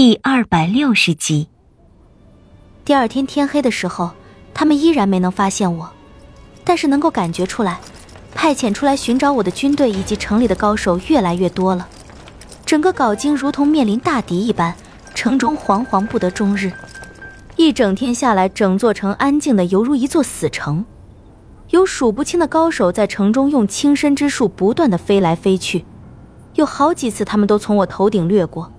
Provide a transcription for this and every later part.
第二百六十集。第二天天黑的时候，他们依然没能发现我，但是能够感觉出来，派遣出来寻找我的军队以及城里的高手越来越多了。整个镐京如同面临大敌一般，城中惶惶不得终日。一整天下来，整座城安静的犹如一座死城，有数不清的高手在城中用轻身之术不断的飞来飞去，有好几次他们都从我头顶掠过。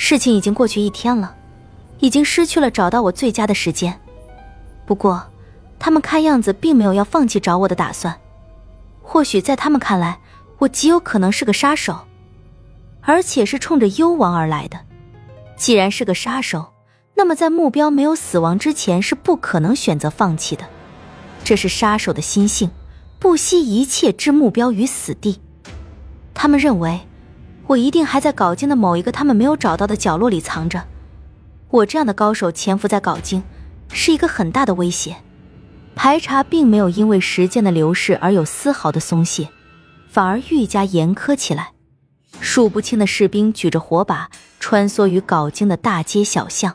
事情已经过去一天了，已经失去了找到我最佳的时间。不过，他们看样子并没有要放弃找我的打算。或许在他们看来，我极有可能是个杀手，而且是冲着幽王而来的。既然是个杀手，那么在目标没有死亡之前，是不可能选择放弃的。这是杀手的心性，不惜一切置目标于死地。他们认为。我一定还在镐京的某一个他们没有找到的角落里藏着。我这样的高手潜伏在镐京，是一个很大的威胁。排查并没有因为时间的流逝而有丝毫的松懈，反而愈加严苛起来。数不清的士兵举着火把穿梭于镐京的大街小巷，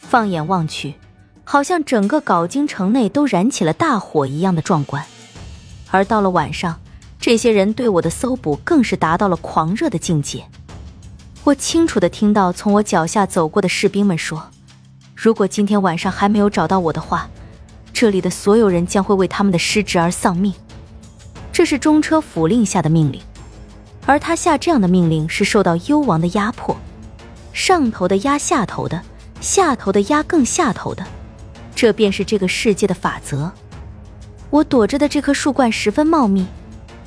放眼望去，好像整个镐京城内都燃起了大火一样的壮观。而到了晚上。这些人对我的搜捕更是达到了狂热的境界。我清楚的听到从我脚下走过的士兵们说：“如果今天晚上还没有找到我的话，这里的所有人将会为他们的失职而丧命。”这是中车府令下的命令，而他下这样的命令是受到幽王的压迫，上头的压下头的，下头的压更下头的，这便是这个世界的法则。我躲着的这棵树冠十分茂密。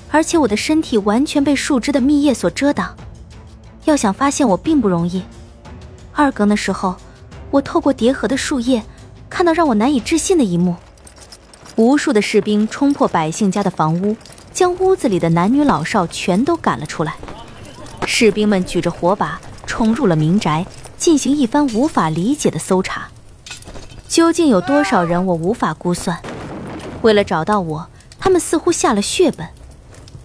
而且我的身体完全被树枝的密叶所遮挡，要想发现我并不容易。二更的时候，我透过叠合的树叶，看到让我难以置信的一幕：无数的士兵冲破百姓家的房屋，将屋子里的男女老少全都赶了出来。士兵们举着火把冲入了民宅，进行一番无法理解的搜查。究竟有多少人，我无法估算。为了找到我，他们似乎下了血本。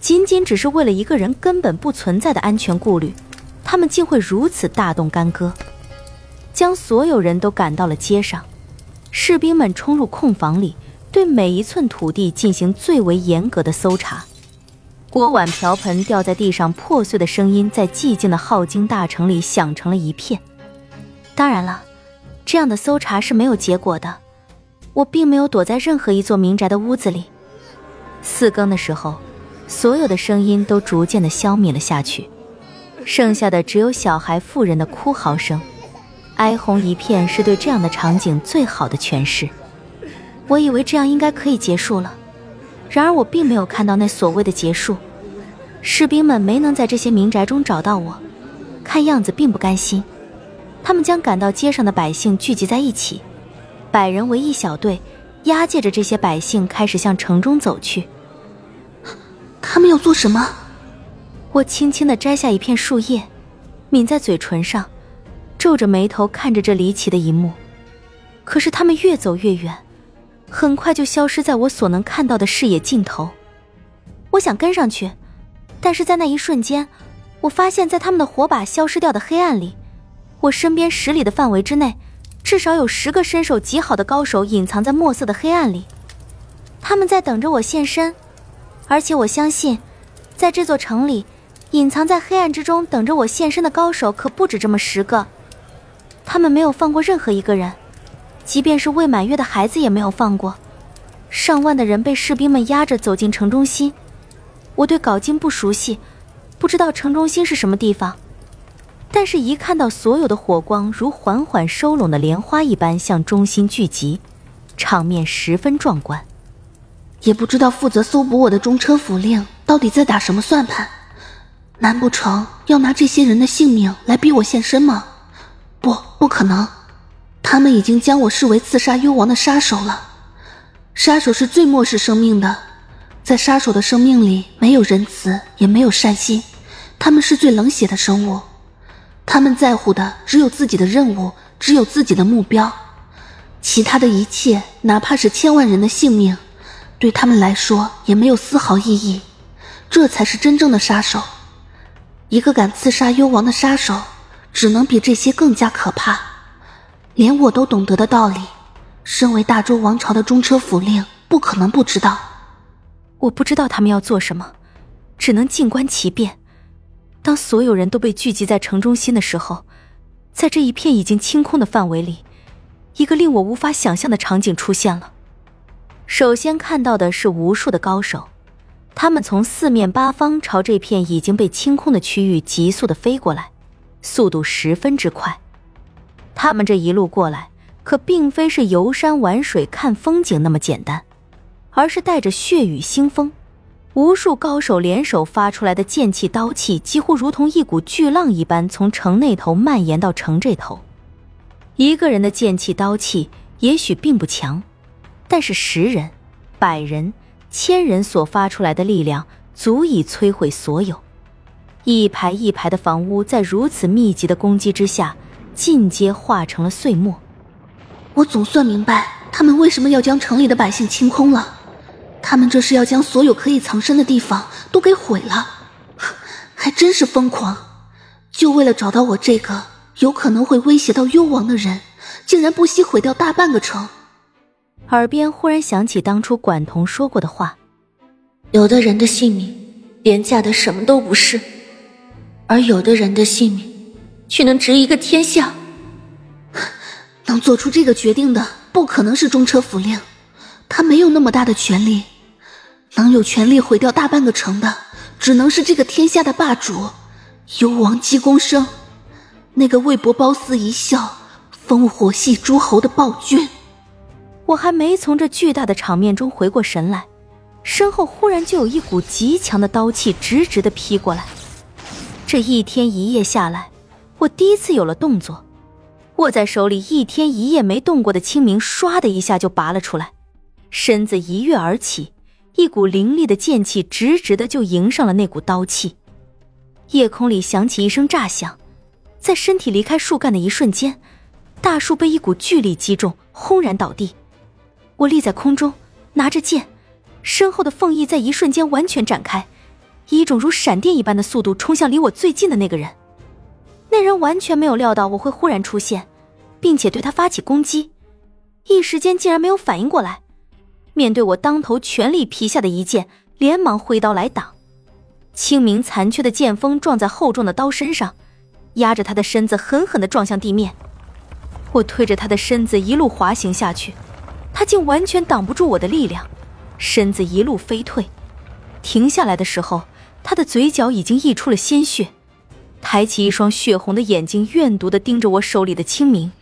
仅仅只是为了一个人根本不存在的安全顾虑，他们竟会如此大动干戈，将所有人都赶到了街上。士兵们冲入空房里，对每一寸土地进行最为严格的搜查。锅碗瓢盆掉在地上破碎的声音，在寂静的镐京大城里响成了一片。当然了，这样的搜查是没有结果的。我并没有躲在任何一座民宅的屋子里。四更的时候。所有的声音都逐渐的消灭了下去，剩下的只有小孩、妇人的哭嚎声，哀鸿一片，是对这样的场景最好的诠释。我以为这样应该可以结束了，然而我并没有看到那所谓的结束。士兵们没能在这些民宅中找到我，看样子并不甘心，他们将赶到街上的百姓聚集在一起，百人为一小队，押解着这些百姓开始向城中走去。他们要做什么？我轻轻的摘下一片树叶，抿在嘴唇上，皱着眉头看着这离奇的一幕。可是他们越走越远，很快就消失在我所能看到的视野尽头。我想跟上去，但是在那一瞬间，我发现，在他们的火把消失掉的黑暗里，我身边十里的范围之内，至少有十个身手极好的高手隐藏在墨色的黑暗里，他们在等着我现身。而且我相信，在这座城里，隐藏在黑暗之中等着我现身的高手可不止这么十个。他们没有放过任何一个人，即便是未满月的孩子也没有放过。上万的人被士兵们压着走进城中心。我对镐京不熟悉，不知道城中心是什么地方。但是，一看到所有的火光如缓缓收拢的莲花一般向中心聚集，场面十分壮观。也不知道负责搜捕我的中车府令到底在打什么算盘？难不成要拿这些人的性命来逼我现身吗？不，不可能！他们已经将我视为刺杀幽王的杀手了。杀手是最漠视生命的，在杀手的生命里没有仁慈，也没有善心，他们是最冷血的生物。他们在乎的只有自己的任务，只有自己的目标，其他的一切，哪怕是千万人的性命。对他们来说也没有丝毫意义，这才是真正的杀手。一个敢刺杀幽王的杀手，只能比这些更加可怕。连我都懂得的道理，身为大周王朝的中车府令，不可能不知道。我不知道他们要做什么，只能静观其变。当所有人都被聚集在城中心的时候，在这一片已经清空的范围里，一个令我无法想象的场景出现了。首先看到的是无数的高手，他们从四面八方朝这片已经被清空的区域急速的飞过来，速度十分之快。他们这一路过来，可并非是游山玩水看风景那么简单，而是带着血雨腥风。无数高手联手发出来的剑气刀气，几乎如同一股巨浪一般，从城那头蔓延到城这头。一个人的剑气刀气也许并不强，但是十人、百人、千人所发出来的力量，足以摧毁所有。一排一排的房屋在如此密集的攻击之下，尽皆化成了碎末。我总算明白，他们为什么要将城里的百姓清空了。他们这是要将所有可以藏身的地方都给毁了，还真是疯狂！就为了找到我这个有可能会威胁到幽王的人，竟然不惜毁掉大半个城。耳边忽然想起当初管彤说过的话：有的人的性命廉价的什么都不是，而有的人的性命却能值一个天下。能做出这个决定的不可能是中车府令，他没有那么大的权力。能有权力毁掉大半个城的，只能是这个天下的霸主——幽王姬公生，那个为博褒姒一笑，烽火戏诸侯的暴君。我还没从这巨大的场面中回过神来，身后忽然就有一股极强的刀气直直的劈过来。这一天一夜下来，我第一次有了动作，握在手里一天一夜没动过的清明，唰的一下就拔了出来，身子一跃而起。一股凌厉的剑气直直的就迎上了那股刀气，夜空里响起一声炸响，在身体离开树干的一瞬间，大树被一股巨力击中，轰然倒地。我立在空中，拿着剑，身后的凤翼在一瞬间完全展开，以一种如闪电一般的速度冲向离我最近的那个人。那人完全没有料到我会忽然出现，并且对他发起攻击，一时间竟然没有反应过来。面对我当头全力劈下的一剑，连忙挥刀来挡。清明残缺的剑锋撞在厚重的刀身上，压着他的身子狠狠地撞向地面。我推着他的身子一路滑行下去，他竟完全挡不住我的力量，身子一路飞退。停下来的时候，他的嘴角已经溢出了鲜血，抬起一双血红的眼睛，怨毒的盯着我手里的清明。